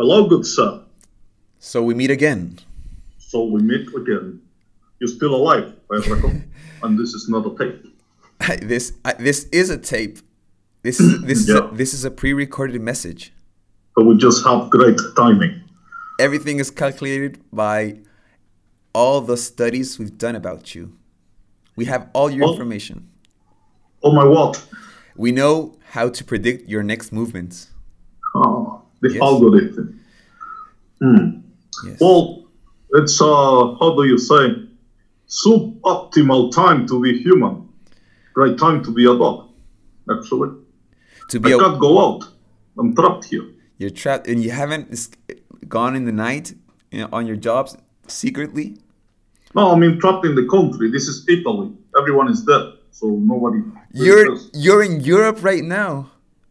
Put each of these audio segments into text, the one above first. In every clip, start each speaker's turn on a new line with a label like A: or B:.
A: Hello, good sir.
B: So we meet again.
A: So we meet again. You're still alive, I reckon. and this is not a tape.
B: this I, this is a tape. This is this is a, this is a pre-recorded message.
A: But we just have great timing.
B: Everything is calculated by all the studies we've done about you. We have all your
A: Oh.
B: information.
A: Oh my what?
B: We know how to predict your next movements.
A: Oh, the
B: Yes.
A: algorithm. Hmm.
B: Yes.
A: Well, it's uh, how do you say, suboptimal time to be human. right time to be a dog. Actually,
B: to
A: I
B: be a,
A: can't go out. I'm trapped here.
B: you're trapped and you haven't gone in the night you know, on your jobs secretly.
A: No, I mean trapped in the country. This is Italy. Everyone is dead, so nobody.
B: You're you're in Europe right now.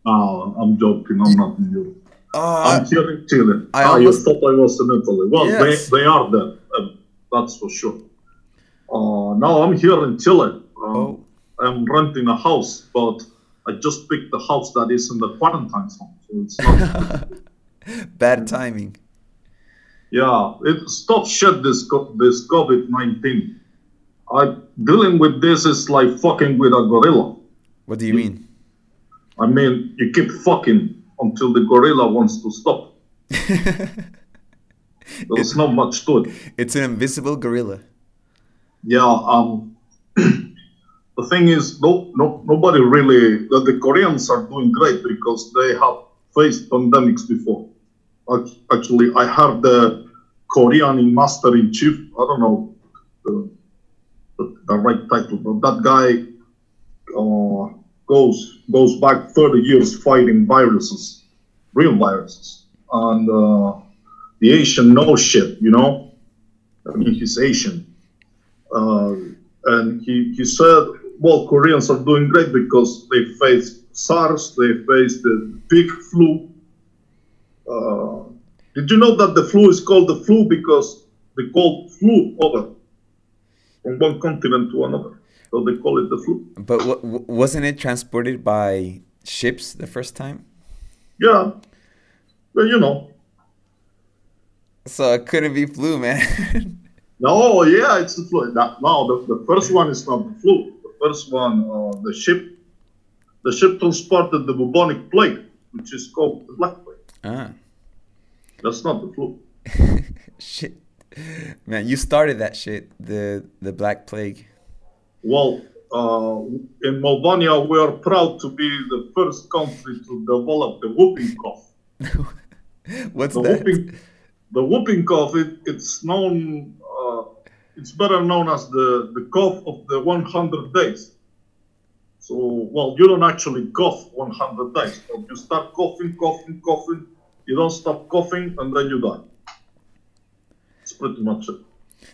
A: Oh, I'm joking. I'm not in Europe.
B: Oh,
A: I'm here in Chile.
B: I
A: ah,
B: almost-
A: you thought I was in Italy. Well,
B: Yes.
A: they, they are dead. Uh, that's for sure. Uh, now I'm here in Chile. Uh,
B: Oh.
A: I'm renting a house, but I just picked the house that is in the quarantine zone, so it's not.
B: bad timing.
A: yeah, it stop shit. This this COVID nineteen. I dealing with this is like fucking with a gorilla.
B: What do you mean?
A: I mean, you keep fucking until the gorilla wants to stop. There's not much to it.
B: It's an invisible gorilla.
A: Yeah, um, the thing is, no, no, nobody really. The, the Koreans are doing great because they have faced pandemics before. Actually, I heard the Korean master in chief. I don't know the, the, the right title, but that guy uh, goes goes back 30 years fighting viruses, real viruses, and uh, the Asian knows shit. You know, I mean, he's Asian uh, and he, he said, well, Koreans are doing great because they faced SARS, they faced the big flu. Uh, did you know that the flu is called the flu because they call flu over from one continent to another? So they call it the flu.
B: But wa- wasn't it transported by ships the first time?
A: Yeah, well, you know.
B: So it couldn't be flu, man.
A: No, yeah, it's the flu. No, the, the first one is not the flu. The first one, uh, the ship, the ship transported the bubonic plague, which is called the black plague.
B: ah,
A: That's not the flu.
B: shit, man, you started that shit. The the Black Plague.
A: Well, uh, in Moldonia, we are proud to be the first country to develop the whooping cough.
B: What's
A: The
B: that?
A: whooping, the whooping cough, it, it's known, uh, it's better known as the, the cough of the 100 days. So, well, you don't actually cough 100 days, but you start coughing, coughing, coughing, you don't stop coughing, and then you die. It's pretty much it.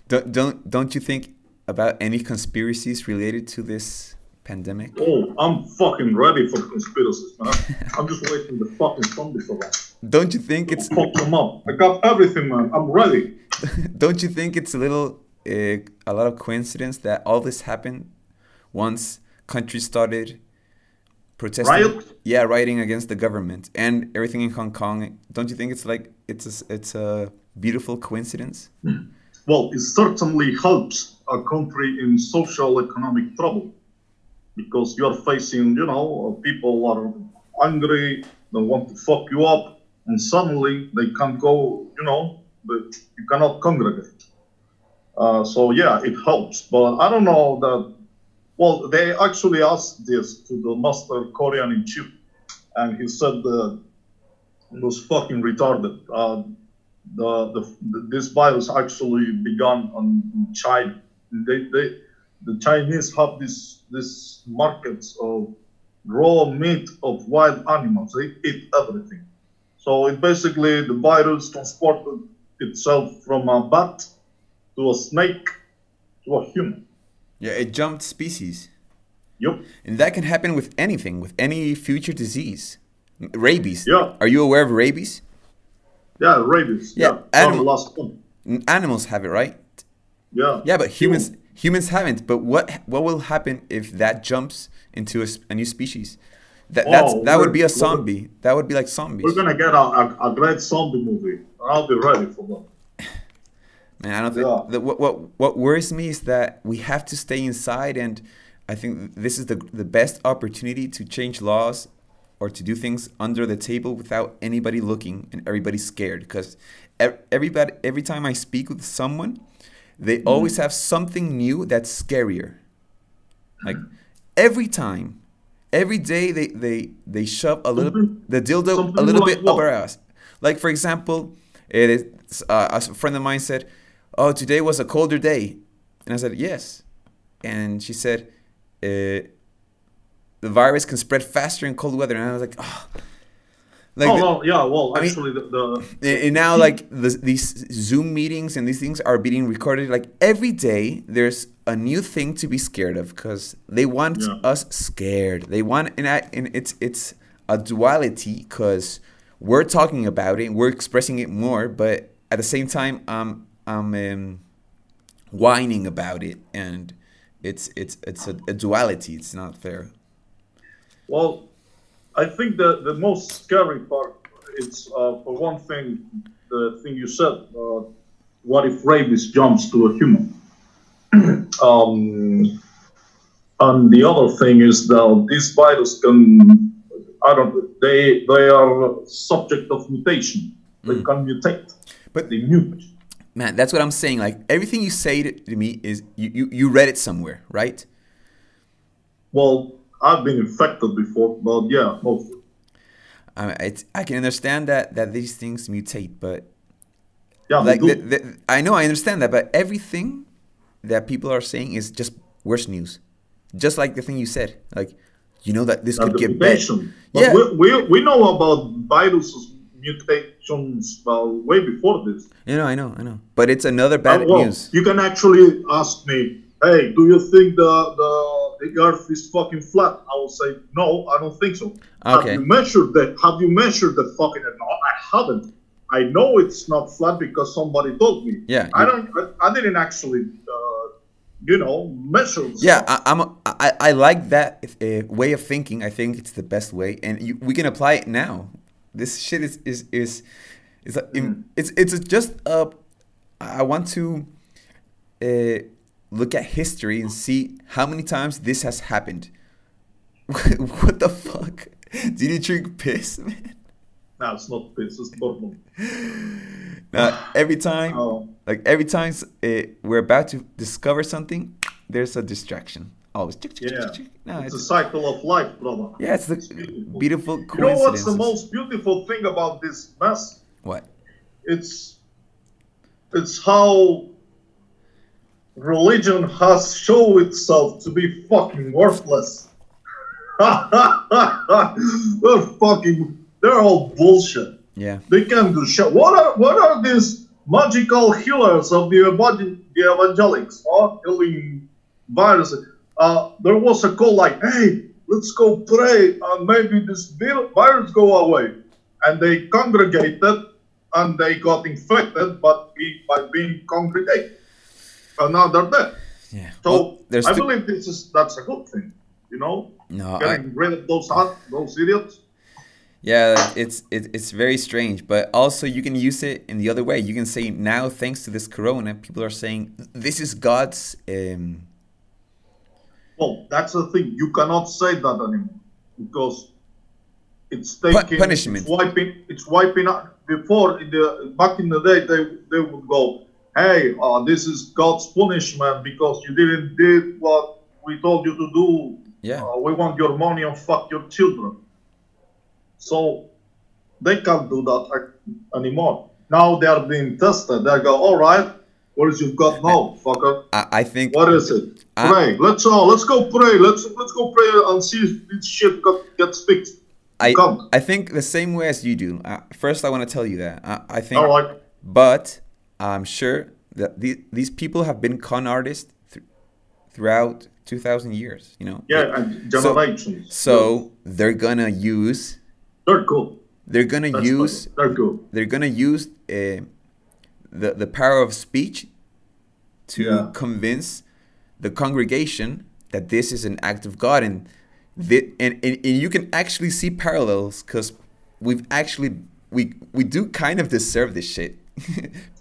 B: Don't don't don't you think about any conspiracies related to this pandemic?
A: Oh, I'm fucking ready for conspiracies, man. I'm just waiting the fucking zombies around.
B: Don't you think it's
A: Fuck them up. I got everything, man. I'm ready.
B: don't you think it's a little uh, a lot of coincidence that all this happened once countries started protesting
A: Riot?
B: yeah rioting against the government and everything in hong kong don't you think it's like it's a, it's a beautiful coincidence
A: Well, it certainly helps a country in social economic trouble because you're facing, you know, uh, people are angry, they want to fuck you up, and suddenly they can't go, you know, you cannot congregate. Uh, so yeah, it helps, but I don't know that. Well, they actually asked this to the master Korean in chief, and he said that it was fucking retarded. Uh, the, the, this virus actually began on in China. They, they the Chinese have this this markets of raw meat of wild animals. They eat everything. So it basically the virus transported itself from a bat to a snake to a human.
B: yeah it jumped species
A: Yup.
B: and that can happen with anything with any future disease rabies
A: Yeah.
B: are you aware of rabies
A: Yeah, rabies.
B: Yeah,
A: Yeah. The last one.
B: Mm, animals have it right
A: Yeah.
B: Yeah, but humans humans haven't. But what what will happen if that jumps into a new species? That that's
A: Oh,
B: that would be a zombie. That would be like zombies.
A: We're gonna get a, a, a great zombie movie. I'll be ready for that.
B: Man, I don't think
A: Yeah.
B: the, what what what worries me is that we have to stay inside, and I think this is the the best opportunity to change laws or to do things under the table without anybody looking and everybody scared. Because everybody, every time I speak with someone, they
A: Mm-hmm.
B: always have something new that's scarier. Like every time, every day they they they shove a little
A: Something-
B: the dildo a little bit up our ass. Like for example, it is uh, a friend of mine said, "Oh, today was a colder day," and I said, "Yes," and she said, uh, "The virus can spread faster in cold weather," and I was like, "Oh." Like
A: oh,
B: the-
A: well, yeah, well,
B: I mean-
A: actually, the, the
B: and and now like the, these zoom meetings and these things are being recorded like every day there's a new thing to be scared of because they want
A: Yeah.
B: us scared. They want and, I, and it's it's a duality because we're talking about it we're expressing it more but at the same time i'm i'm um, whining about it. And it's it's it's a, a duality. It's not fair
A: Well, I think the, the most scary part is, uh, for one thing, the thing you said. Uh, what if rabies jumps to a human? um, and the other thing is that this virus can, I don't, they they are subject of mutation. They can mutate.
B: But-
A: they mutate.
B: man that's what i'm saying like everything you say to, to me is you, you you read it somewhere right
A: Well, I've been infected before, but yeah, mostly.
B: I, mean, it's, I can understand that that these things mutate, but
A: Yeah,
B: like the, the, I know I understand that, but everything that people are saying is just worse news. Just like the thing you said, like you know that this
A: and
B: could get bad.
A: mutation. But
B: Yeah.
A: we, we, we know about viruses mutations well, way before this.
B: You know, I know, I know, but it's another bad
A: Uh, well,
B: news.
A: You can actually ask me, hey, do you think the, the, the Earth is fucking flat? I will say, no, I don't think so.
B: Okay.
A: Have you measured that? Have you measured the fucking? No, I haven't. I know it's not flat because somebody told me.
B: Yeah,
A: I don't. I, I didn't actually, uh, you know, measure.
B: Yeah. I, I'm. A, I, I like that uh, way of thinking. I think it's the best way, and you, we can apply it now. This shit is is is is a, it's it's just a. I want to uh, look at history and see how many times this has happened. what the fuck? Did you drink piss, man?
A: no, it's not this. It's bourbon.
B: Now, every time,
A: Oh.
B: like every time uh, we're about to discover something, there's a distraction. Always.
A: Yeah.
B: No,
A: it's a cycle of life, brother.
B: yeah, it's the
A: beautiful.
B: beautiful
A: You know what's the most beautiful thing about this mess?
B: What?
A: It's it's how religion has shown itself to be fucking worthless. they're fucking they're all bullshit.
B: Yeah.
A: They can't do shit. What are what are these magical healers of the, evangel- the evangelics? Huh? Healing viruses. Uh, there was a call like, hey, let's go pray and maybe this virus go away. And they congregated and they got infected but by being congregated. And now they're dead.
B: Yeah.
A: So
B: Well, there's
A: I
B: two-
A: believe this is that's a good thing. You know?
B: no, I,
A: Getting rid of those those idiots.
B: yeah, it's it, it's very strange, but also you can use it in the other way. You can say now, thanks to this corona, people are saying this is God's. Um,
A: Well, that's the thing. You cannot say that anymore because it's taking
B: punishment.
A: It's wiping. It's wiping out. Before in the back in the day, they they would go, "Hey, uh, this is God's punishment because you didn't did what we told you to do.
B: Yeah.
A: Uh, we want your money and fuck your children." So they can't do that anymore. Now they are being tested. They go, "All right, what is you've got now, fucker?"
B: I, I think
A: What is it?
B: I-
A: Pray. Let's all let's go pray. Let's let's go pray and see if this shit got, gets fixed.
B: I
A: Come.
B: I think the same way as you do. Uh, first, I want to tell you that I, I think,
A: All right.
B: but I'm sure that the, these people have been con artists th- throughout 2,000 years. You know.
A: Yeah, and
B: So-
A: generations.
B: So they're gonna use.
A: they're cool.
B: They're gonna
A: That's
B: use.
A: They're good.
B: They're gonna use uh, the the power of speech to
A: Yeah.
B: convince the congregation that this is an act of God, and the, and, and and you can actually see parallels because we've actually we we do kind of deserve this shit.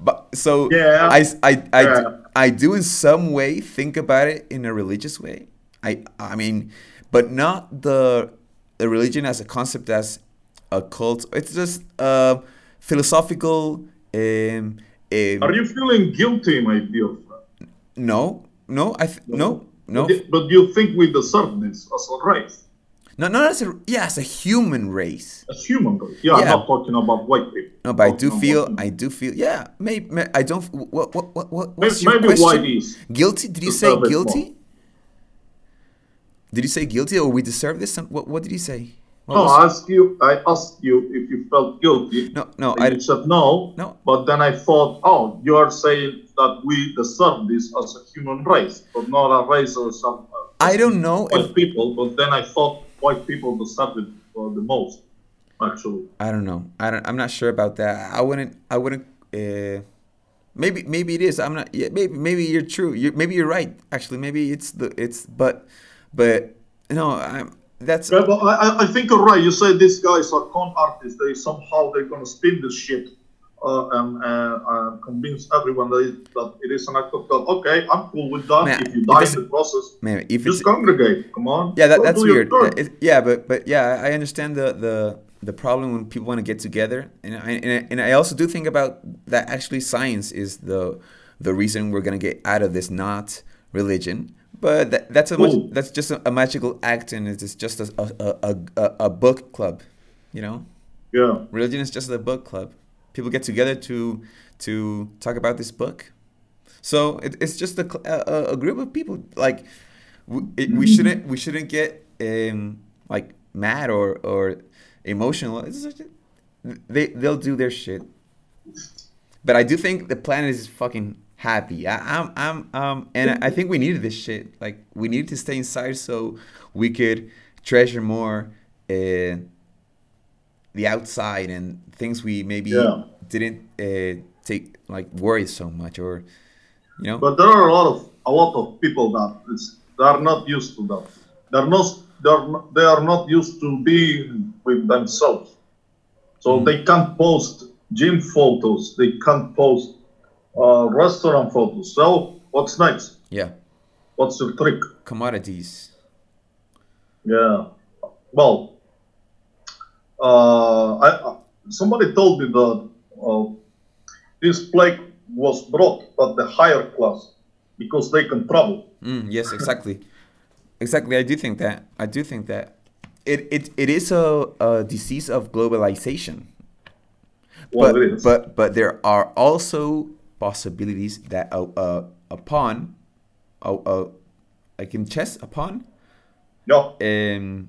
B: but so
A: Yeah.
B: I I I,
A: Yeah.
B: I do in some way think about it in a religious way. I I mean, but not the the religion as a concept as a cult. It's just uh, philosophical. Um, um,
A: Are you feeling guilty, my dear friend?
B: no, no, I th- no, no,
A: But, but you think we deserve this as a race,
B: no, not as a yeah, as a human race.
A: as human race? Yeah, I'm not talking about white people.
B: No, but I do feel, I do feel, yeah. Maybe, I don't. What, what, what, what
A: Maybe,
B: what's your
A: maybe
B: question?
A: white is.
B: Guilty? Did you say guilty? Did you say guilty or we deserve this? What, what did you say? What
A: No, I asked you. I asked you if you felt guilty.
B: no, no, I,
A: said no.
B: No.
A: But then I thought, oh, you are saying that we deserve this as a human race, but not a race or some.
B: Uh, I don't know
A: white
B: if
A: people. But then I thought white people deserve it uh, the most, actually.
B: I don't know. I don't. I'm not sure about that. I wouldn't. I wouldn't. Uh, maybe. Maybe it is. I'm not. Yeah. Maybe. Maybe you're true. You. Maybe you're right. Actually. Maybe it's the. It's. But. But. No. I'm. That's.
A: Yeah, but I, I- I think you're right. You say these guys are con artists. They somehow they're gonna spin this shit uh, and uh, uh, convince everyone that it, that it is an act of God. Okay, I'm cool with that.
B: Man,
A: if you die in the process,
B: Man, if
A: just congregate. Come on.
B: Yeah, that, that's weird. It- yeah, but but yeah, I understand the the the problem when people want to get together, and I, and I, and I also do think about that. Actually, science is the the reason we're gonna get out of this, not religion. But that, that's a much, that's just a, a magical act, and it's just a a, a a a book club, you know.
A: yeah.
B: Religion is just a book club. People get together to to talk about this book. So it, it's just a, a a- group of people. Like we, it, we shouldn't we shouldn't get um like mad or or emotional. It's just, they they'll do their shit. But I do think the planet is fucking happy. I, I'm I'm um and I think we needed this shit. Like we needed to stay inside so we could treasure more uh, the outside and things we maybe
A: Yeah.
B: didn't uh, take like worry so much or you know.
A: But there are a lot of a lot of people that is, they are not used to that. They're not they're they are not used to being with themselves. So
B: Mm.
A: they can't post gym photos. They can't post uh, restaurant photos. So what's next?
B: yeah,
A: What's your trick?
B: commodities.
A: Yeah. Well, uh, I- somebody told me that uh, this plague was brought by the higher class because they can travel.
B: Mm, yes, exactly. exactly. I do think that. I do think that. It, it, it is a, a disease of globalization.
A: Well,
B: but,
A: it is.
B: but but there are also possibilities that uh, uh, upon uh, uh, like in chess upon
A: yeah.
B: um,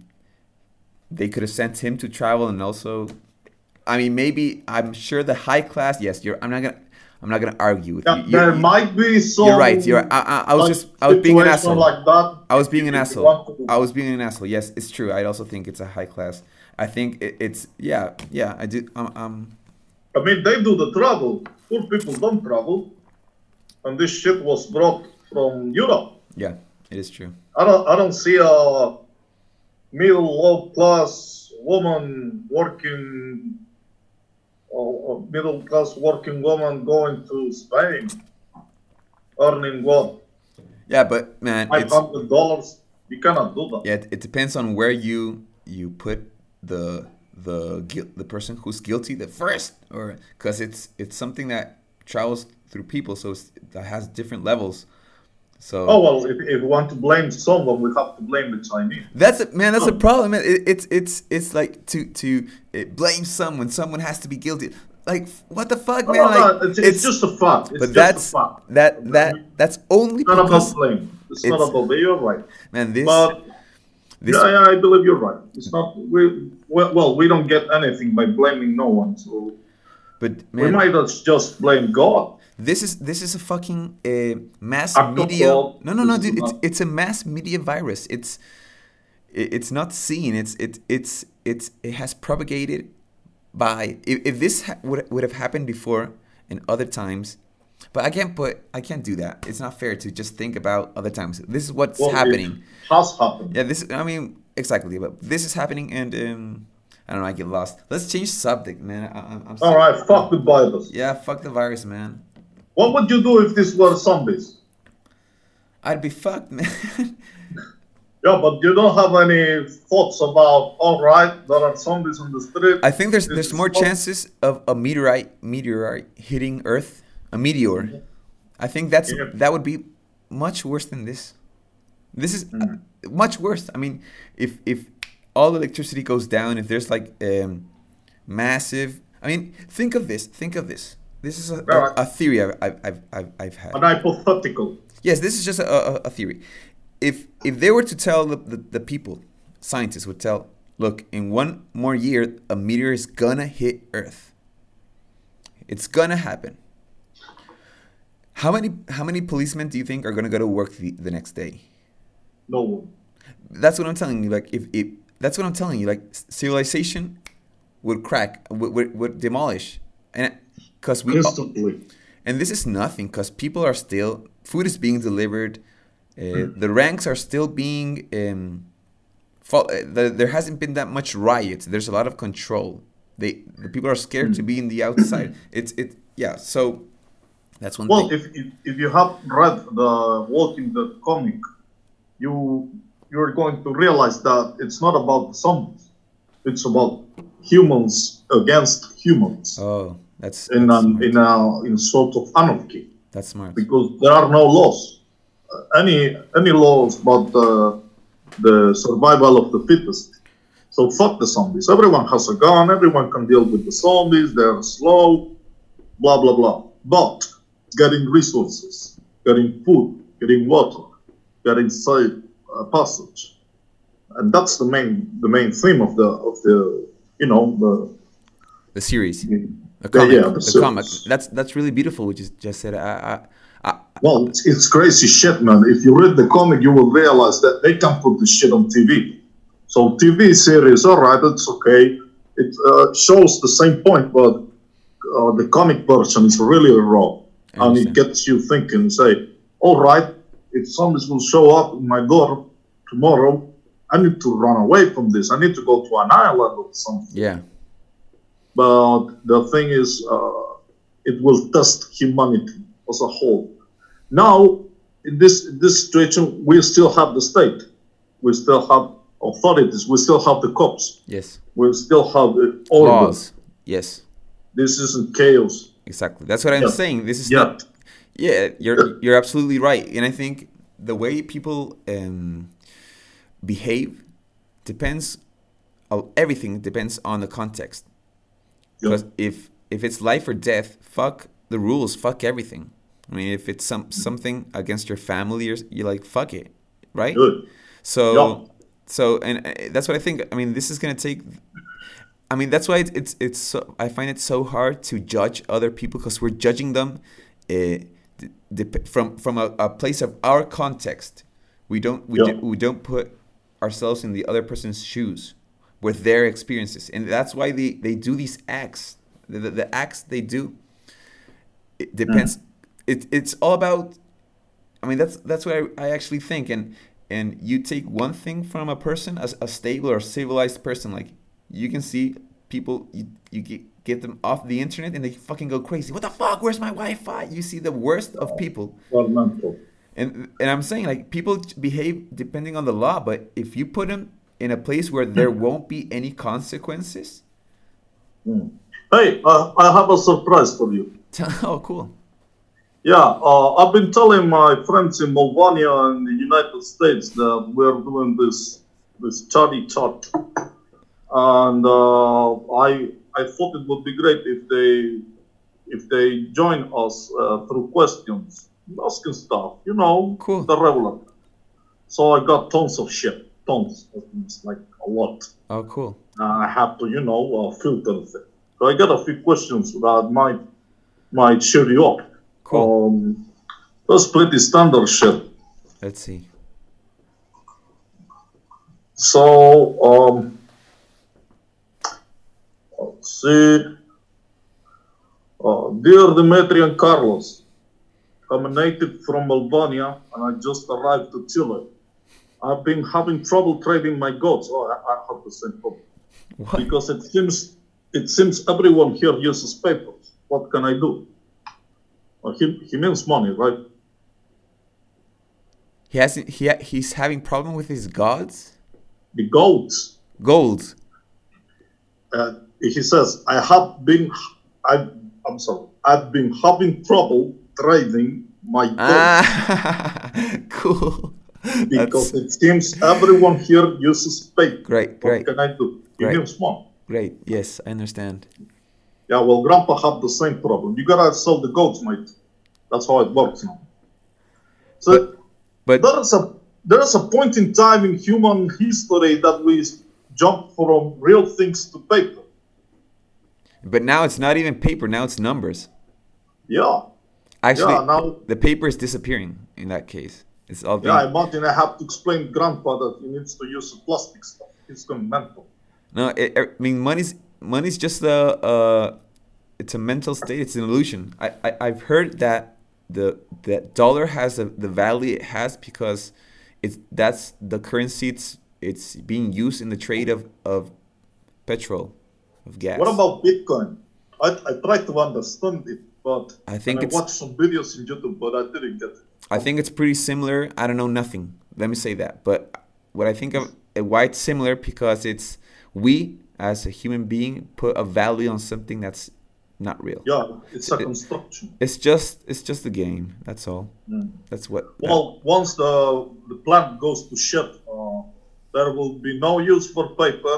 B: they could have sent him to travel and also I mean maybe I'm sure the high class yes you're I'm not gonna I'm not gonna argue with
A: Yeah,
B: you You're-
A: there might be some.
B: you're right you're I, I, I was
A: like,
B: just I was being an asshole
A: Like that.
B: I was being an asshole. I was being an asshole. Yes, it's true. I also think it's a high class. I think it, it's yeah, yeah. I do. Um, um,
A: I mean, they do the travel. Poor people don't travel, and this shit was brought from Europe.
B: yeah, it is true.
A: I don't. I don't see a middle low class woman working, or a middle class working woman going to Spain, earning what
B: Yeah, but man,
A: five hundred dollars. You cannot do that.
B: yeah. It, it depends on where you you put the the the person who's guilty the first, or because it's it's something that travels through people, so it's, that has different levels. So
A: Oh well, if, if we want to blame someone, we have to blame the Chinese.
B: That's a, man. That's a
A: Oh.
B: problem. man. It, it's it's it's like to to uh, blame someone. Someone has to be guilty. Like what the fuck,
A: No,
B: man?
A: no,
B: Like
A: no, it's, it's just a fact. It's
B: but
A: just
B: that's
A: a fact.
B: that that that's only
A: It's not about blame. It's, not about blame. You're right.
B: man this
A: But
B: this
A: yeah, yeah, I believe you're right. It's not. We well, we don't get anything by blaming no one. So
B: but
A: we might as just blame God.
B: This is this is a fucking uh, mass
A: Act
B: media. No no no, dude. It's it's a mass media virus. It's it's not seen. It's it it's it's it has propagated by if, if this ha- would would have happened before in other times But I can't put I can't do that. It's not fair to just think about other times. This is what's
A: Well,
B: happening.
A: has happened.
B: Yeah, this I mean exactly, but this is happening and um I don't know, I get lost. Let's change subject, man. I, I'm, I'm
A: All right, fuck the virus.
B: Yeah, fuck the virus, man.
A: What would you do if this were zombies?
B: I'd be fucked, man.
A: Yeah, but you don't have any thoughts about. All right, there are zombies on the street.
B: I think there's
A: This
B: there's more chances of a meteorite meteorite hitting Earth, a meteor. I think that's
A: Yeah.
B: that would be much worse than this. This is uh, much worse. I mean, if if all electricity goes down, if there's like um, massive. I mean, think of this. Think of this. This is a, a, a theory I've, I've, I've, I've, had.
A: An hypothetical.
B: Yes, this is just a, a, a theory. If if they were to tell the, the, the people, scientists would tell, look, in one more year, a meteor is gonna hit Earth. It's gonna happen. How many how many policemen do you think are gonna go to work the, the next day?
A: No one.
B: That's what I'm telling you. Like if, if that's what I'm telling you. Like civilization would crack, would, would, would demolish, and because we
A: Instantly.
B: and this is nothing because people are still food is being delivered uh, the ranks are still being um, fo- uh, the, there hasn't been that much riots there's a lot of control. They the people are scared to be in the outside. It's it yeah so that's one
A: Well,
B: thing.
A: if, if if you have read the Walking Dead comic, you you're going to realize that it's not about the zombies. It's about humans against humans.
B: Oh that's
A: in
B: that's
A: an in a in sort of anarchy
B: that's smart
A: because there are no laws. Uh, any any laws but the the survival of the fittest. So fuck the zombies. Everyone has a gun. Everyone can deal with the zombies. They're slow. Blah blah blah. But getting resources, getting food, getting water, getting safe uh, passage, and that's the main the main theme of the of the you know the
B: the series
A: the-
B: the comic
A: yeah, the
B: comic that's that's really beautiful what you just said I, I, I
A: Well, it's, it's crazy shit, man. If you read the comic, you will realize that they can put this shit on TV. So TV series, all right, it's okay. It uh, shows the same point, but uh, the comic version is really raw, and it gets you thinking. Say, all right, if zombies will show up in my door tomorrow, I need to run away from this. I need to go to an island or something.
B: yeah
A: But the thing is, uh, it will test humanity as a whole. Now, in this in this situation, we still have the state, we still have authorities, we still have the cops,
B: yes.
A: We still have uh, order.
B: laws. yes.
A: This isn't chaos.
B: Exactly. That's what i'm saying. This is
A: yet.
B: not Yeah, you're you're absolutely right, and I think the way people um, behave depends. uh, Everything depends on the context. Because if if it's life or death, fuck the rules, fuck everything. I mean, if it's some something against your family, or you're like fuck it, right?
A: Good.
B: So,
A: Yeah.
B: so, and uh, that's what I think. I mean, this is gonna take. I mean, that's why it's it's, it's so, I find it so hard to judge other people because we're judging them, uh, from from a, a place of our context. We don't we, do, we don't put ourselves in the other person's shoes with their experiences, and that's why they they do these acts. The, the, the acts they do. It depends. Mm. It, it's all about I mean, that's that's what I, I actually think. And and you take one thing from a person, as a stable or civilized person, like you can see people, you, you get, get them off the internet and they fucking go crazy. What the fuck? Where's my Wi-Fi? You see the worst of people.
A: Well, mental.
B: And and I'm saying like people behave depending on the law, but if you put them in a place where there won't be any consequences,
A: Mm. Hey, uh, I have a surprise for you.
B: oh cool.
A: Yeah, uh, I've been telling my friends in Moldova and the United States that we're doing this this study chat, and uh, I I thought it would be great if they if they join us uh, through questions, asking stuff, you know,
B: Cool.
A: the regular. So I got tons of shit, tons, that means like a lot.
B: Oh cool.
A: Uh, I have to, you know, uh, filter it. So I got a few questions that might might cheer you up.
B: Cool.
A: Um, that's pretty standard shit.
B: Let's see.
A: So, um, let's see. Uh, dear Dimitri and Carlos, I'm a native from Albania and I just arrived to Chile. I've been having trouble trading my goats. Oh, I, I have the same problem.
B: What?
A: Because it seems it seems everyone here uses papers. What can I do? Well, he, he means money, right?
B: He has he he's having problem with his gods.
A: The goats.
B: Gold.
A: Uh, he says, I have been, I, I'm sorry, I've been having trouble trading my goats
B: Ah, cool.
A: because it seems everyone here uses paper.
B: great,
A: What
B: great,
A: can I do? He
B: Great.
A: means money.
B: great. Yes, I understand.
A: Yeah, well, Grandpa had the same problem. You gotta sell the goats, mate. That's how it works now. So
B: But
A: there is a there is a point in time in human history that we jump from real things to paper.
B: but now it's not even paper. Now it's numbers.
A: Yeah,
B: Actually,
A: yeah. Now,
B: the paper is disappearing in that case. It's all being,
A: yeah. Imagine I have to explain Grandpa that he needs to use plastic stuff. He's going mental.
B: no. It, I mean, money's money's just a uh, it's a mental state. It's an illusion. I, I I've heard that the that dollar has the, the value it has because it's that's the currency it's it's being used in the trade of of petrol, of gas.
A: What about Bitcoin? I, I tried to understand it, but
B: I think
A: I watched some videos in YouTube, but I didn't get it.
B: I think it's pretty similar. I don't know nothing. Let me say that. But what I think of uh, why it's similar because it's we as a human being put a value on something that's not real.
A: Yeah, it's a construction.
B: It's just it's just a game. That's all.
A: Mm.
B: That's what.
A: Well, once the the plant goes to shit, uh, there will be no use for paper,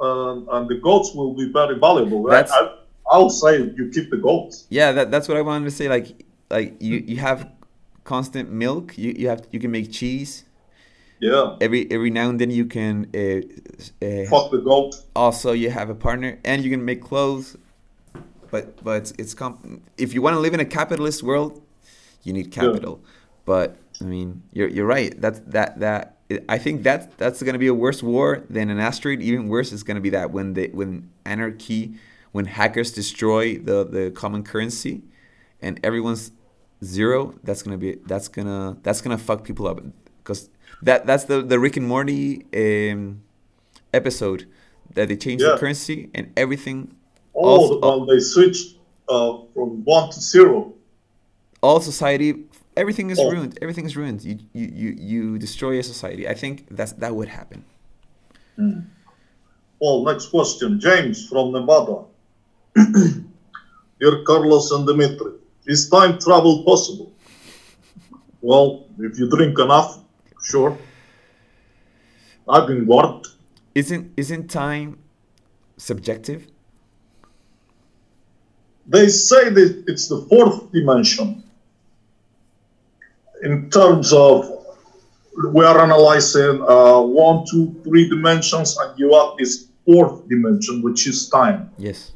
A: uh, and the goats will be very valuable.
B: That's-
A: I, I, I'll say you keep the goats.
B: yeah, that, that's what I wanted to say. Like like you you have constant milk. You you have you can make cheese.
A: Yeah,
B: Every every now and then you can uh, uh,
A: fuck the goat.
B: also you have a partner and you can make clothes but but it's, it's com- if you want to live in a capitalist world you need capital but i mean you're, you're right that's that that i think that that's going to be a worse war than an asteroid even worse is going to be that when they when anarchy when hackers destroy the the common currency and everyone's zero that's going to be that's going to that's going to fuck people up because that that's the the rick and morty um episode that they changed
A: Yeah.
B: the currency and everything
A: Oh,
B: Also-
A: well, they switched uh, from one to zero.
B: all society everything is
A: Oh.
B: ruined everything is ruined you, you you you destroy a society i think that's that would happen
A: Well, next question. James from Nevada. Dear Carlos and Dimitri, is time travel possible? Well, if you drink enough, sure. I've been warped.
B: isn't isn't time subjective
A: They say that it's the fourth dimension. In terms of, we are analyzing uh, one, two, three dimensions, and you have this fourth dimension, which is time.
B: yes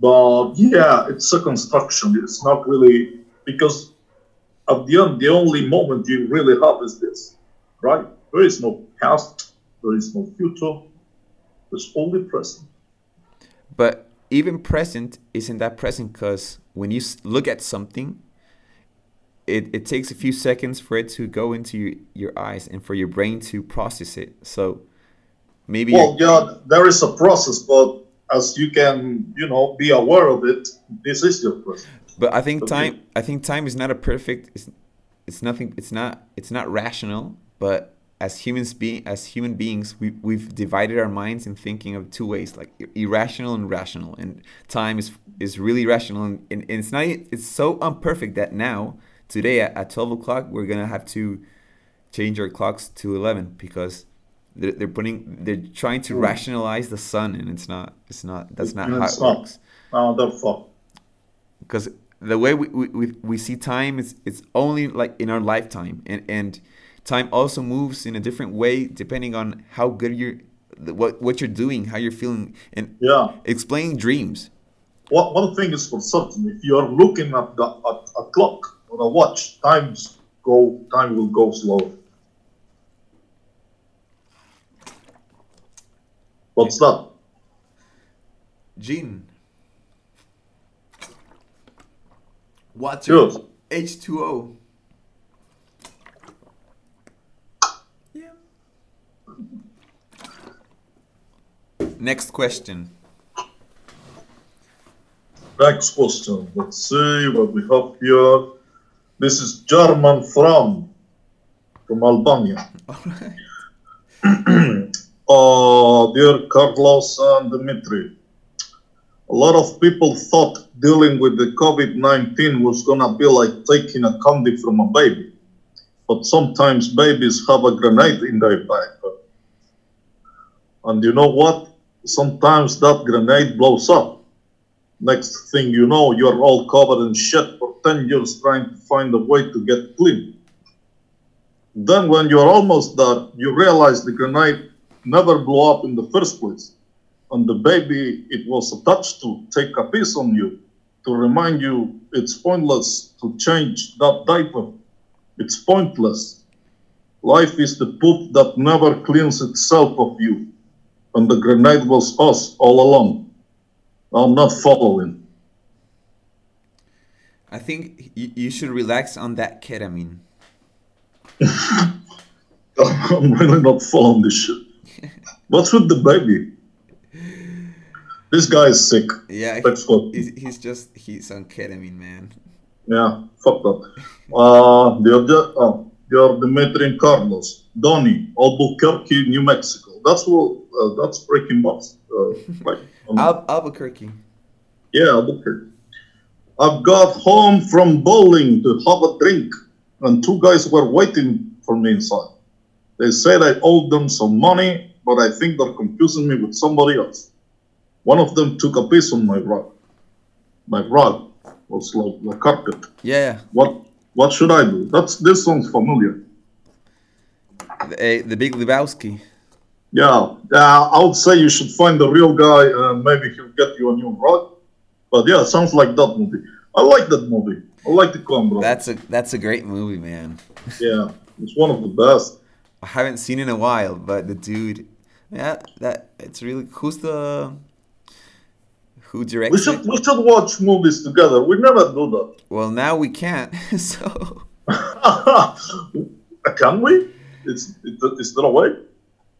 A: But yeah, it's a construction. It's not really because at the end, the only moment you really have is this, right? There is no past, there is no future, there's only present.
B: but even present isn't that present because when you look at something it, it takes a few seconds for it to go into your, your eyes and for your brain to process it so maybe
A: Well, yeah, there is a process, but as you can, you know, be aware of it, this is your present.
B: But I think
A: Okay.
B: time I think time is not a perfect it's, it's nothing it's not it's not rational, but as humans being as human beings we we've divided our minds in thinking of two ways like irrational and rational and time is is really rational and, and, and it's not it's so unperfect that now today at, at 12 o'clock we're gonna have to change our clocks to 11 because they're, they're putting they're trying to
A: Hmm.
B: rationalize the sun and it's not it's not that's not how it works because the way we, we, we, see time is it's only like in our lifetime and and time also moves in a different way depending on how good you're what what you're doing how you're feeling and
A: yeah.
B: explaining dreams
A: One, one thing is for certain: if you are looking at the at a clock or a watch, times go, time will go slow. What's that?
B: Gene water
A: Cheers.
B: H2O. Yeah. Next question.
A: Next question. Let's see what we have here. This is German from from Albania. uh, dear Carlos and Dimitri, a lot of people thought dealing with the COVID 19 was gonna be like taking a candy from a baby. But sometimes babies have a grenade in their bag. And you know what? Sometimes that grenade blows up. Next thing you know, you're all covered in shit for 10 years trying to find a way to get clean. Then, when you're almost there, you realize the grenade never blow up in the first place. And the baby it was attached to take a piece on you to remind you it's pointless to change that diaper. It's pointless. Life is the poop that never cleans itself of you. And the grenade was us all along. I'm not following.
B: I think you, you should relax on that ketamine.
A: I'm really not following this shit. What's with the baby? This guy is sick.
B: Yeah,
A: That's what.
B: he's, he's just he's on ketamine, man.
A: Yeah, fuck that. Uh, the other, oh, you're Dimitri and Carlos. Donnie, Albuquerque, New Mexico. That's what, uh, that's Breaking Bad. Uh, right. Um,
B: Al- Albuquerque.
A: yeah, Albuquerque. I've got home from bowling to have a drink, and two guys were waiting for me inside. They said I owed them some money, but I think they're confusing me with somebody else. One of them took a piece on my rug. My rug was like the carpet.
B: Yeah,
A: What what should I do? That's this sounds familiar.
B: the, eh, the Big Lebowski.
A: Yeah, yeah. I would say you should find the real guy, and maybe he'll get you a new rug. But yeah, it sounds like that movie. I like that movie. I like the combo.
B: That's a that's a great movie, man.
A: Yeah, it's one of the best.
B: I haven't seen in a while, but the dude, yeah, that it's really who's the who directs
A: We should
B: it?
A: we should watch movies together. We never do that.
B: Well, now we can't. so
A: that. Can we? It's it, is there a way?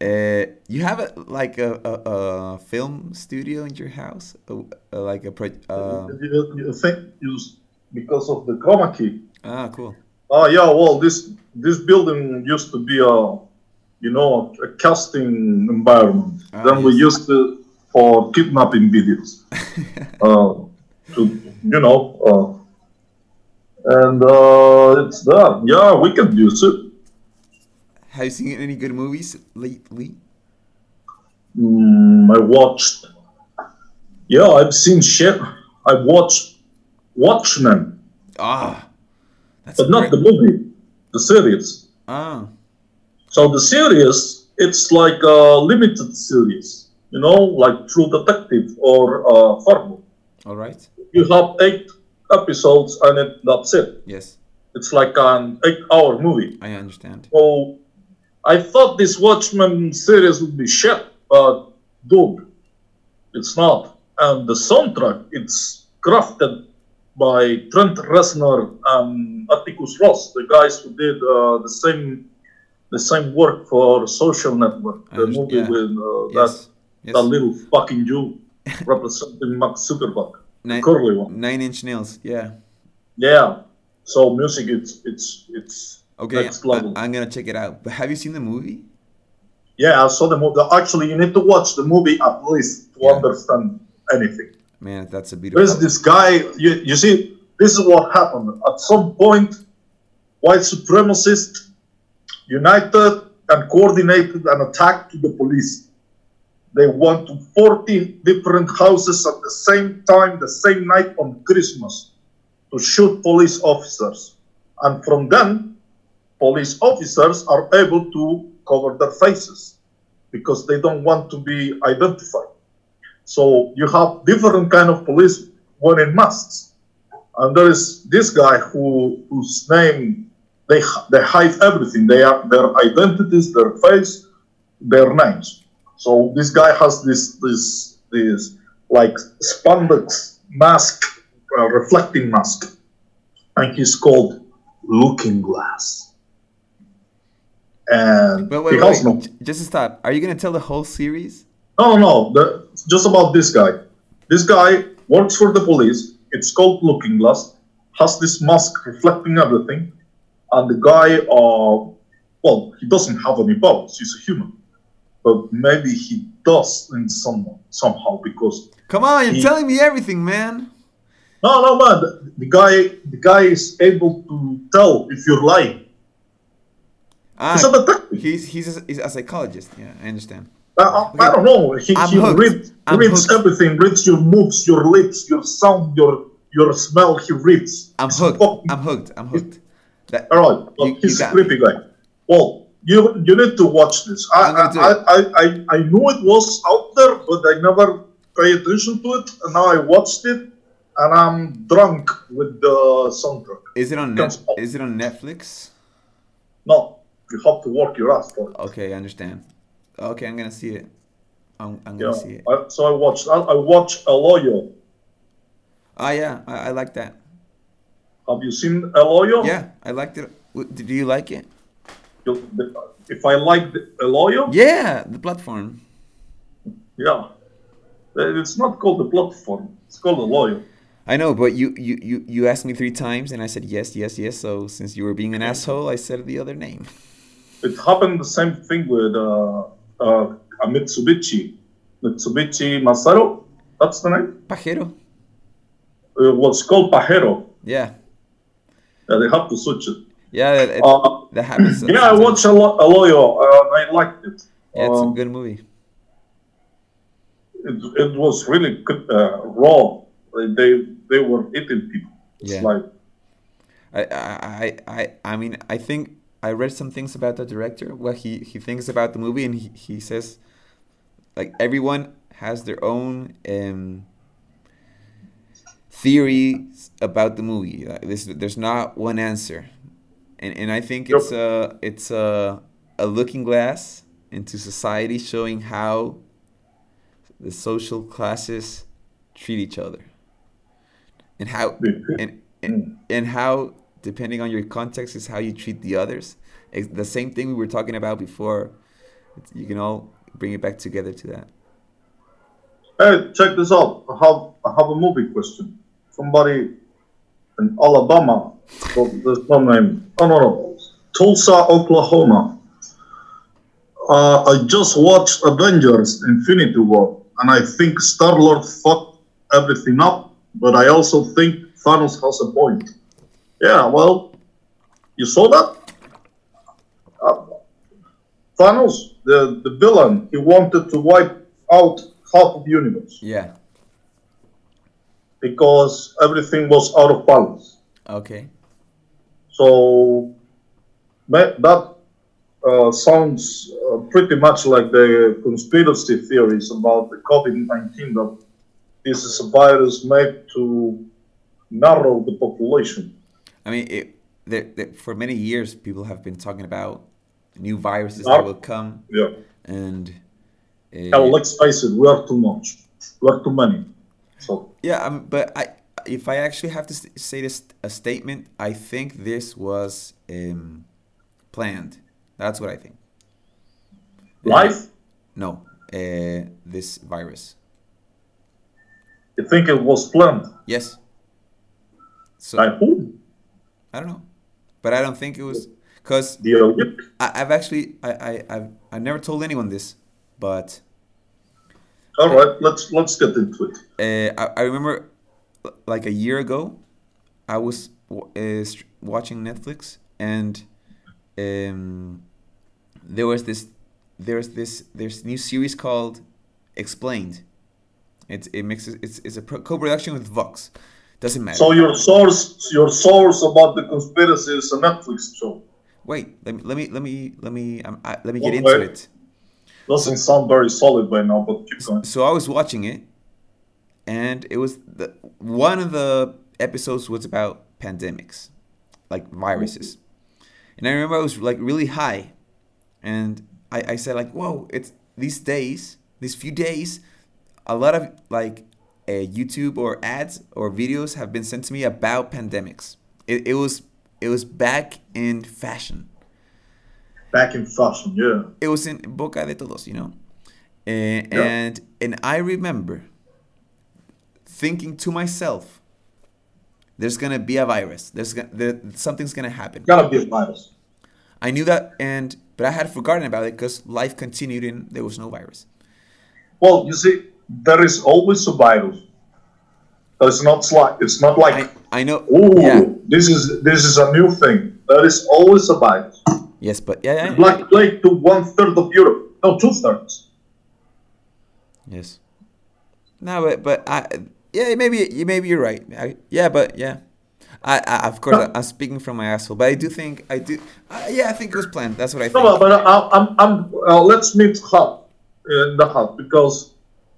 B: uh, you have a like a, a, a film studio in your house, a, a, like a pro. Uh,
A: you, you think you because of the chroma key?
B: ah, cool.
A: Oh yeah, well this this building used to be a you know a, casting environment.
B: Ah,
A: then we used it for kidnapping videos. uh, to you know, uh, and uh, it's that. Yeah, we can use it.
B: Have you seen any good movies lately?
A: Mm, I watched. Yeah, I've seen shit. I watched Watchmen,
B: Ah, that's
A: but not
B: great.
A: the movie, the series.
B: Ah,
A: So the series, it's like a limited series, you know, like True Detective or uh, Fargo.
B: all right.
A: You have eight episodes and it, that's it.
B: Yes,
A: It's like an eight-hour movie.
B: I understand.
A: So I thought this Watchmen series would be shit, but dude, it's not. And the soundtrack, it's crafted by Trent Reznor and Atticus Ross, the guys who did uh, the same the same work for Social Network, the movie
B: yeah.
A: with uh,
B: Yes,
A: that
B: yes.
A: that little fucking Jew representing Mark Zuckerberg, the
B: Nine,
A: curly one.
B: nine Inch Nails. Yeah.
A: Yeah. So music, it's it's it's
B: Okay,
A: next level.
B: I, am gonna check it out. But have you seen the movie?
A: Yeah, I saw the movie. Actually, you need to watch the movie at least to
B: Yeah.
A: understand anything.
B: Man, that's a beautiful.
A: There's this guy, you, you see, this is what happened. At some point, white supremacists united and coordinated an attack to the police. They went to 14 different houses at the same time, the same night on Christmas, to shoot police officers. And from then, police officers are able to cover their faces because they don't want to be identified. So you have different kind of police wearing masks, and there is this guy who whose name they they hide everything. They are their identities, their face, their names. So this guy has this this this like spandex mask, uh, reflecting mask, and he's called Looking Glass. And
B: But wait,
A: he
B: wait,
A: has no.
B: wait. Just to stop. Are you gonna tell the whole series?
A: No, no. The, it's just about this guy. This guy works for the police. It's called Looking Glass. Has this mask reflecting everything, and the guy, uh, well, he doesn't have any powers. He's a human, but maybe he does in some somehow because
B: Come on, you're
A: He-
B: telling me everything, man.
A: no, no, man. The, the guy, the guy is able to tell if you're lying.
B: Ah,
A: He's a detective.
B: he's he's a, he's a psychologist. Yeah, I understand.
A: I, I, don't know. He,
B: I'm
A: he
B: hooked.
A: reads,
B: I'm
A: reads
B: hooked.
A: everything. Reads your moves, your lips, your sound, your your smell. He reads.
B: I'm hooked. I'm hooked. I'm hooked. That,
A: All right, but
B: You-
A: he's a
B: got me.
A: creepy guy. Well, you you need to watch this. I
B: I'm gonna do
A: I. I, I, I knew it was out there, but I never pay attention to it. And now I watched it, and I'm drunk with the soundtrack.
B: is it on net. Is it on Netflix?
A: No, you have to work your ass for it.
B: Okay, I understand. Okay, I'm gonna see it. I'm, I'm gonna see it.
A: I, so I watched. I, I watched El Hoyo.
B: Ah, yeah, I, I like that.
A: Have you seen El Hoyo?
B: Yeah, I liked it. Do you like it?
A: If I like the El Hoyo,
B: Yeah, the platform.
A: yeah. It's not called the platform. It's called El Hoyo.
B: I know, but you, you, you, you asked me three times, and I said yes, yes, yes. So since you were being an asshole, I said the other name.
A: It happened the same thing with uh, uh, a Mitsubishi. Mitsubishi Masaru, that's the name.
B: Pajero.
A: It was called Pajero.
B: Yeah,
A: Yeah, they have to switch it.
B: yeah, that, it,
A: Uh,
B: that happens.
A: yeah, I watched Elo- El Hoyo uh, and I liked it.
B: Yeah, it's a
A: Um,
B: good movie.
A: it, it was really good, uh, raw. They they were eating people. It's
B: Yeah.
A: like
B: I, I, I, I mean, I think I read some things about the director, what he, he thinks about the movie, and he, he says, like, everyone has their own um, theories about the movie. Like, this, there's not one answer. And, and I think it's a, it's a, a looking glass into society showing how the social classes treat each other. And how, and, and, and how depending on your context is how you treat the others it's the same thing we were talking about before you can all bring it back together to that
A: Hey, check this out. I have I have a movie question. Somebody in Alabama. Well, there's no name. Oh no no. Tulsa, Oklahoma. Uh, I just watched Avengers: Infinity War, and I think Star Lord fucked everything up. But I also think Thanos has a point. Yeah, well, you saw that. Uh, Thanos, the the villain, he wanted to wipe out half of the universe
B: yeah
A: because everything was out of balance.
B: okay
A: So that uh, sounds uh, pretty much like the conspiracy theories about the COVID 19 that this is a virus made to narrow the population.
B: I mean it there, there, for many years people have been talking about new viruses
A: Nar-
B: that will come
A: Yeah.
B: and uh,
A: Hell, let's face it, we are too much. We are too many. So,
B: Yeah, um, but I, if I actually have to say this a statement, I think this was um, planned. That's what I think.
A: life,
B: No, uh, this virus.
A: you think it was planned?
B: Yes. So
A: By whom?
B: I don't know, but I don't think it was because? I've actually I I I've, I've never told anyone this, but
A: All right, let's let's get into it.
B: uh, I, I remember like a year ago, I was uh, watching Netflix and um, there was this there's this there's new series called Explained. It's it mixes it's it's a pro- co-production with Vox. Doesn't matter.
A: So your source, your source about the conspiracy is a Netflix show.
B: Wait, let me let me let me let me um, I, let me get into it.
A: Doesn't sound very solid by now, but keep going.
B: So I was watching it, and it was the one of the episodes was about pandemics, like viruses, and I remember I was like really high, and I, I said like, whoa, it's these days, these few days, a lot of like Uh, YouTube or ads or videos have been sent to me about pandemics. It, it was it was back in fashion.
A: Back in fashion, yeah.
B: It was in boca de todos, you know. And
A: Yeah.
B: and, and I remember thinking to myself, "There's gonna be a virus. There's gonna there, something's gonna happen."
A: Gotta be a virus.
B: I knew that, and but I had forgotten about it because life continued and there was no virus.
A: Well, you see, there is always a virus. It's not like it's not like
B: I I know.
A: oh,
B: Yeah.
A: this is this is a new thing. There is always a virus.
B: Yes, but yeah, yeah,
A: Black plague to one third of Europe. No, two thirds.
B: Yes. No, but but I yeah maybe maybe you're right. I, yeah, but yeah. I, I of course I, I'm speaking from my asshole, but I do think I do. Uh, yeah, I think it was planned. That's what I think.
A: No, but I, I'm, I'm, uh, let's meet half in the half because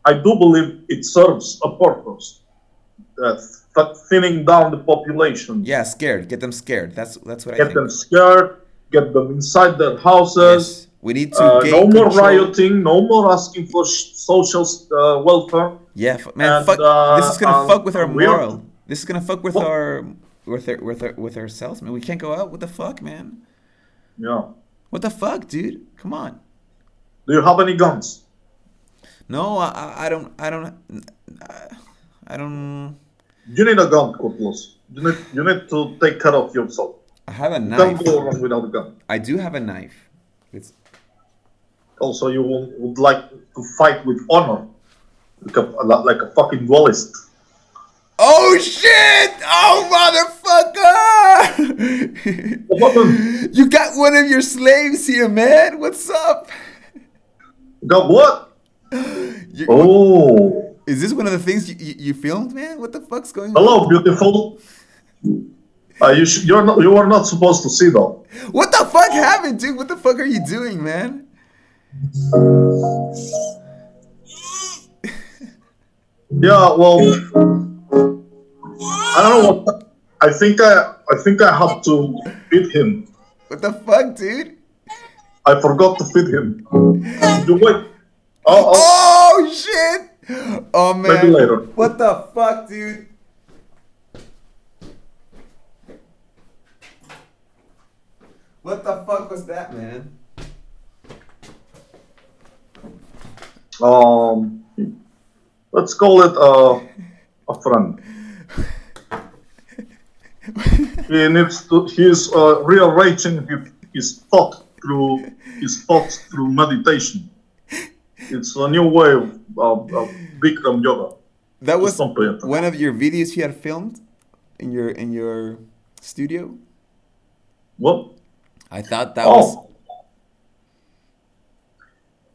A: I do believe it serves a purpose. Uh, th- thinning down the population,
B: Yeah, scared. Get them scared. That's that's what I
A: get them scared, get them inside their houses.
B: Yes. We need to
A: Uh, no more
B: control.
A: rioting, no more asking for social uh, welfare.
B: Yeah, man.
A: And,
B: fuck.
A: uh,
B: this is gonna
A: um,
B: fuck with our
A: are-
B: moral. This is gonna fuck with
A: Well-
B: our with our with our with ourselves, man. We can't go out. What the fuck, man?
A: Yeah.
B: What the fuck, dude? Come on.
A: Do you have any guns?
B: No, I I- don't I don't I don't.
A: You need a gun, Kutlos. You need, you need to take care of yourself.
B: I have a knife.
A: can't go around without a gun.
B: I do have a knife. It's
A: Also, you will, would like to fight with honor, like a, like a fucking duelist.
B: Oh shit! Oh motherfucker!
A: What
B: you got one of your slaves here, man. What's up?
A: Got what? Oh,
B: Is this one of the things you, you, you filmed, man? What the fuck's going on?
A: hello, beautiful. Uh, you sh- you're not, you are not supposed to see that.
B: What the fuck happened, dude? What the fuck are you doing, man?
A: Yeah, well, I don't know what. I think I I think I have to feed him.
B: What the fuck, dude?
A: I forgot to feed him. You wait. Oh, oh,
B: Oh shit! Oh man.
A: Maybe later.
B: What the fuck, dude? What the fuck was that, man?
A: um, let's call it uh, a friend. he needs to. He's uh, rearranging his, his thought through his thoughts through meditation. It's a new way of, of, Bikram yoga.
B: That was
A: Don't pay attention.
B: one of your videos you had filmed in your in your studio.
A: What?
B: I thought that was
A: Oh.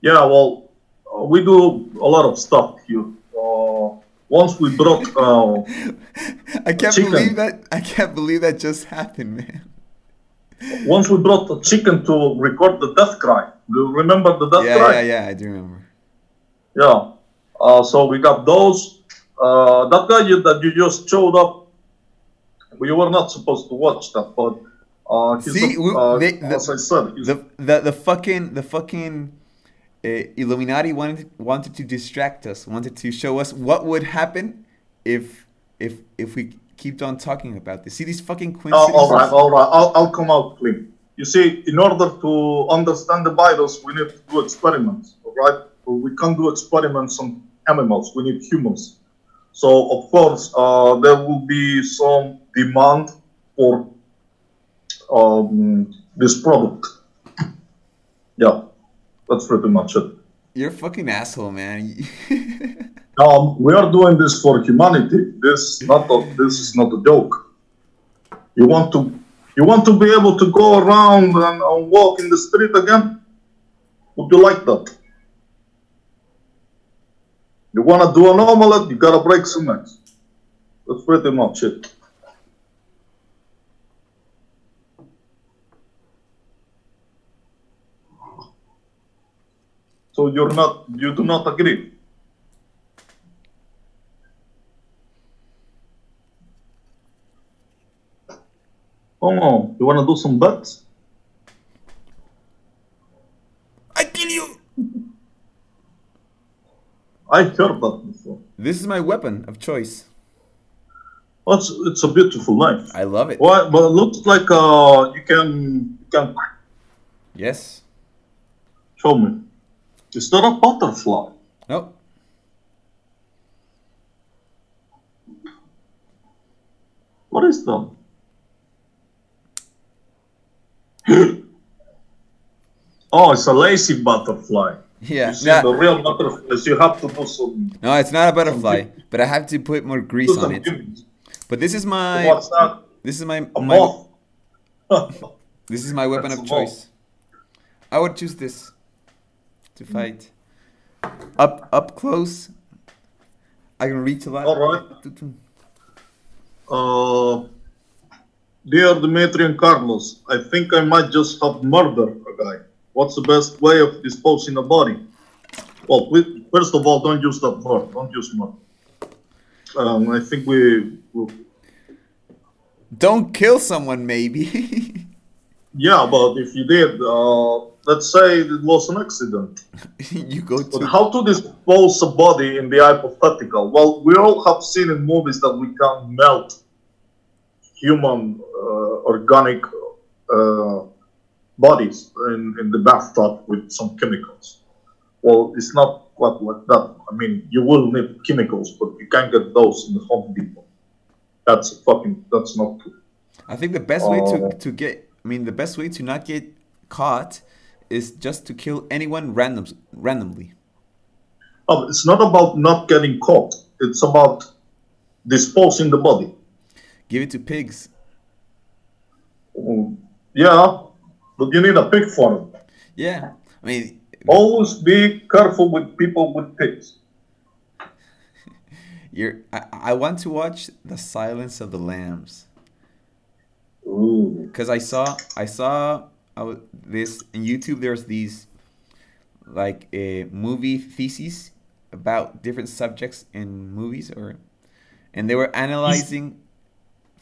A: Yeah, well, uh, we do a lot of stuff here. Uh, once we brought, uh,
B: I can't
A: Chicken.
B: believe that I can't believe that just happened, man.
A: once we brought a chicken to record the death cry. Do you remember the death
B: Yeah,
A: cry?
B: yeah, yeah, I do remember.
A: Yeah. Uh, so we got those. Uh, that guy you, that you just showed up, we were not supposed to watch that, but uh,
B: See,
A: a- uh,
B: they- the-
A: as I said,
B: The the the fucking the fucking uh, Illuminati wanted wanted to distract us, wanted to show us what would happen if if if we keep on talking about this. See these fucking
A: Oh,
B: coincidences.
A: all right, all right. I'll, I'll come out clean. You see, in order to understand the virus, we need to do experiments, all right? We can't do experiments on animals. We need humans. So, of course, uh, there will be some demand for um, this product. Yeah, that's pretty much it.
B: You're a fucking asshole, man.
A: Um, we are doing this for humanity. This not a, this is not a joke. You want to you want to be able to go around and, and walk in the street again? Would you like that? You want to do an omelette? You gotta break some eggs. That's pretty much it. So you're not you do not agree? Come on, you wanna do some bets?
B: I kill you.
A: I heard that before.
B: This is my weapon of choice.
A: Well, it's, it's a beautiful knife.
B: I love it.
A: Well, but it looks like uh, you can you can
B: Yes.
A: show me. It's not a butterfly?
B: No.
A: What is that? oh, it's a lazy butterfly.
B: Yeah. Nah,
A: the real butterflies, you have to do some.
B: no, it's not a butterfly, but I have to put more grease on it. But this is my
A: What's that?
B: this is my
A: A
B: my
A: moth.
B: this is my weapon
A: That's
B: of choice. I would choose this to fight. Up up close. I can reach a lot.
A: All right. Uh, dear Dimitri and Carlos, I think I might just have murdered a guy. What's the best way of disposing a body? Well, we, first of all, don't use that word. Don't use murder. Um, I think we, we
B: Don't kill someone, maybe.
A: yeah, but if you did, uh, let's say it was an accident.
B: you go
A: But how to dispose a body in the hypothetical? Well, we all have seen in movies that we can melt human uh, organic uh, bodies in, in the bathtub with some chemicals. Well, it's not quite like that. I mean, you will need chemicals, but you can't get those in the Home Depot. That's fucking. That's not true.
B: I think the best way
A: Oh.
B: to, to get I mean the best way to not get caught is just to kill anyone random randomly.
A: Oh, it's not about not getting caught. It's about disposing the body.
B: Give it to pigs.
A: Mm, Yeah, but you need a pick for them.
B: Yeah. I mean
A: Always be careful with people with picks.
B: you're I, I want to watch The Silence of the Lambs.
A: Ooh.
B: because I saw I saw I w- this in YouTube. There's these like a movie theses about different subjects in movies, or and they were analyzing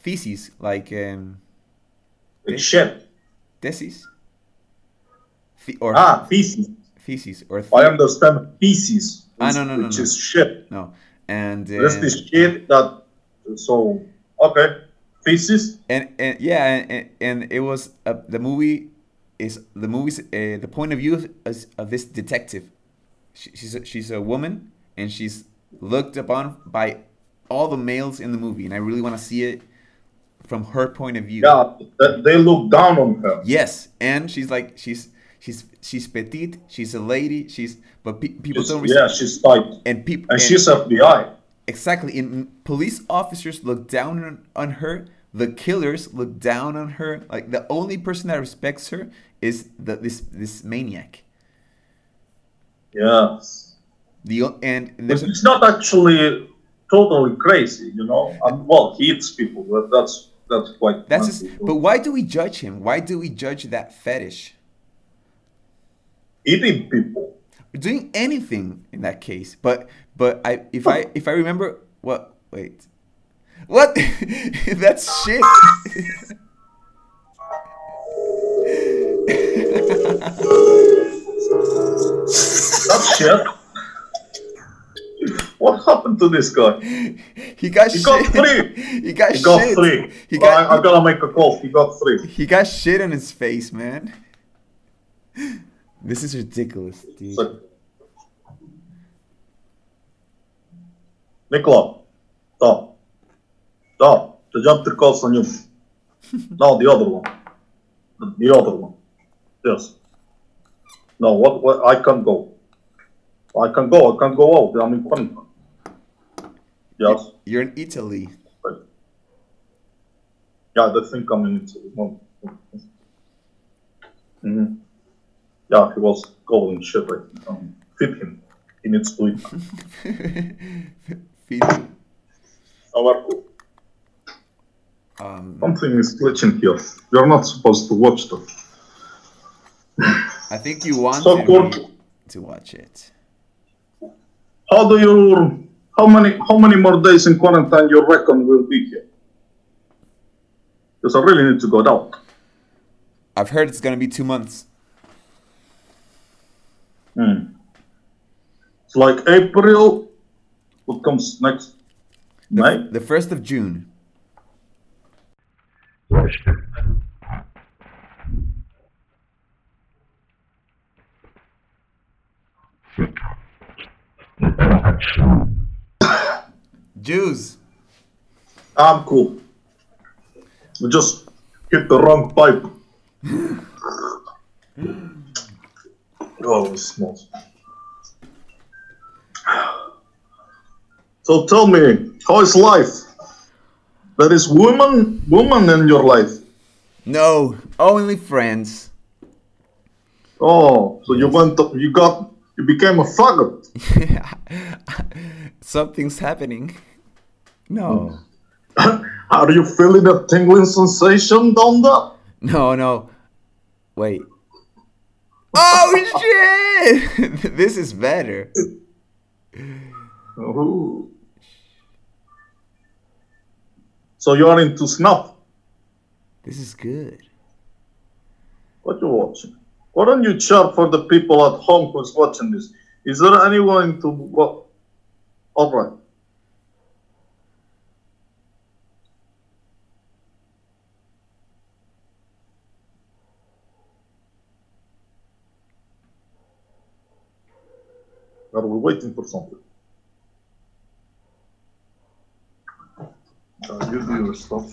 B: theses like um,
A: It's shit.
B: Theses, The- or
A: Ah, feces.
B: theses or
A: I understand feces.
B: Ah, no, no, no,
A: Which
B: no.
A: is shit.
B: no, and
A: This
B: uh,
A: is shit that. So, okay. Feces?
B: and and yeah, and, and, it was uh, the movie is the movie's uh, the point of view of, is- of this detective. She, she's a, she's a woman and she's looked upon by all the males in the movie, and I really want to see it from her point of view.
A: Yeah, they look down on her.
B: Yes, and she's like she's she's she's petite, she's a lady, she's but pe- people
A: She's-
B: don't Respect.
A: yeah, she's tight.
B: and people
A: And she's FBI.
B: Exactly. And police officers look down on, on her. The killers look down on her. Like the only person that respects her is the, this this maniac.
A: Yes.
B: The and, and
A: But it's not actually totally crazy, you know. And, well, he eats people, but that's that's quite.
B: that's just. But why do we judge him? Why do we judge that fetish?
A: eating people.
B: Doing anything in that case. But but I if I if I remember what wait. What? That's shit.
A: That's shit. What happened to this guy?
B: he got
A: He
B: shit.
A: got three.
B: He got
A: He got
B: shit.
A: three.
B: He got
A: I, I gotta make a call. He got three.
B: He got shit in his face, man. This is ridiculous, dude.
A: So, Nicola, stop. Stop. The jump calls on you. no, the other one. The, the other one. Yes. No, what, what? I can't go. I can't go. I can't go out. I'm in quarantine. Yes.
B: You're in Italy.
A: Right. Yeah, they think I'm in Italy. No. hmm Yeah, he was going shit right now. Feed him. He needs to eat.
B: Feed me.
A: Our,
B: Um,
A: something is glitching here. You're not supposed to watch that.
B: I think you want
A: So
B: to watch it.
A: How do you? How many? How many more days in quarantine you reckon will be here? Because I really need to go down.
B: I've heard it's gonna be two months.
A: Hmm. It's like April. What comes next?
B: The,
A: May.
B: the first of June. Jews.
A: I'm cool. We just hit the wrong pipe. oh, it smells. So tell me, how is life? There is woman, woman in your life.
B: No, only friends.
A: Oh, so you went, to, you got, you became a faggot.
B: Something's happening. No. Oh.
A: Are you feeling a tingling sensation down there?
B: No, no. Wait. Oh shit! this is better.
A: Ooh. So you are into snuff?
B: This is good.
A: What you watching? Why don't you chat for the people at home who's watching this? Is there anyone to what? All right. Are we waiting for something? Uh, you do your stuff.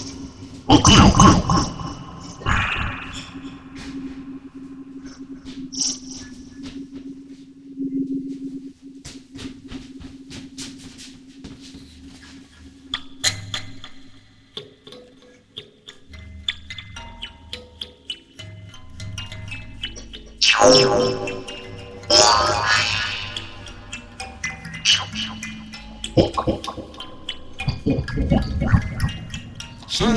C: Some other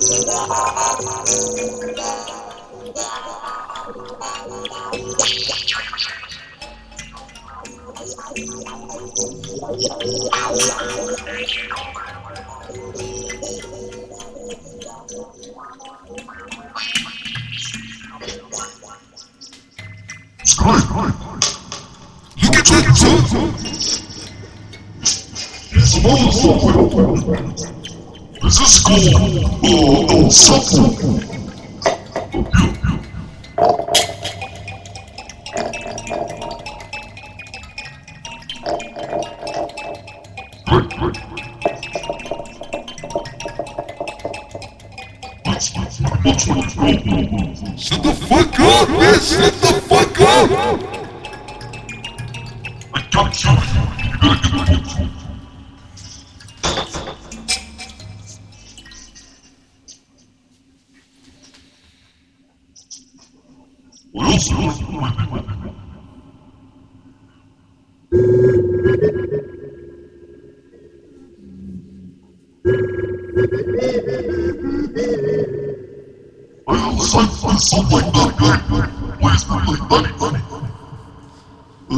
C: stuff. This is called, uh, uh, supple. Something like that guy. Why is that like Bunny, Bunny? Uh,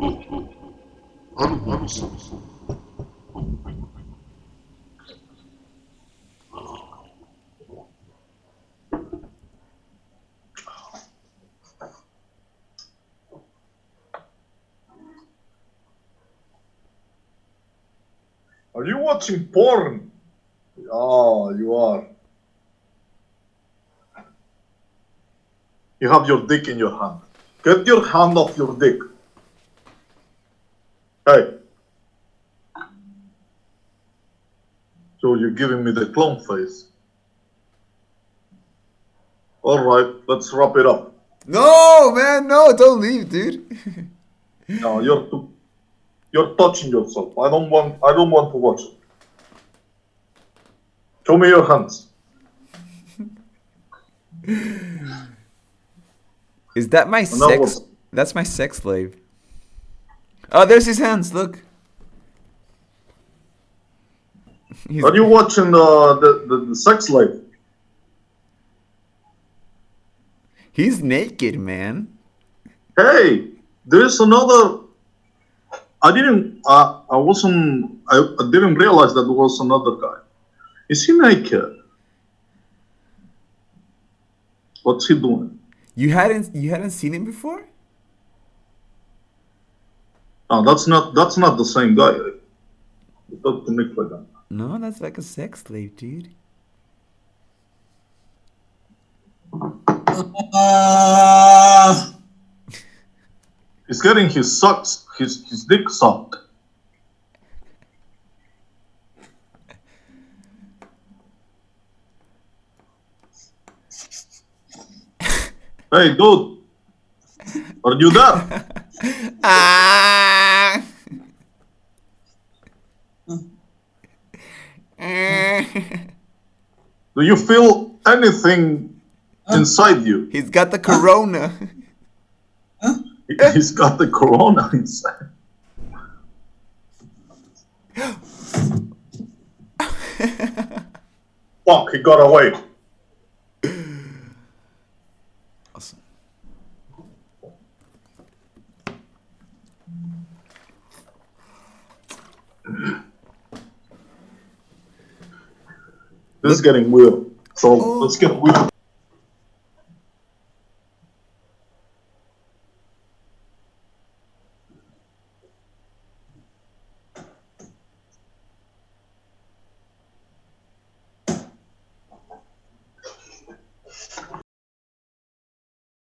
C: oh, oh. I don't know, something.
A: Are Are you watching porn? Oh, you are. You have your dick in your hand. Get your hand off your dick. Hey. So you're giving me the clown face. All right, let's wrap it up.
B: No, man, no, don't leave, dude.
A: No, you're too, you're touching yourself. I don't want I don't want to watch it. Show me your hands.
B: Is that my
A: no,
B: sex?
A: what's-
B: That's my sex slave. Oh, there's his hands. Look. He's,
A: Are you watching the the, the, the sex slave?
B: he's naked, man.
A: Hey, there's another. I didn't. Uh, I wasn't. I, I didn't realize that there was another guy. Is he naked? What's he doing?
B: You hadn't you hadn't seen him before?
A: No, that's not. That's not the same guy. It doesn't look like that.
B: No, that's like a sex slave, dude.
D: Uh,
A: He's getting his sucks. His his dick sucked. Hey, dude. Are you there?
B: Ah.
A: Do you feel anything inside you?
B: He's got the corona.
A: He's got the corona inside. Fuck, he got away. This is getting weird. So oh. let's get weird.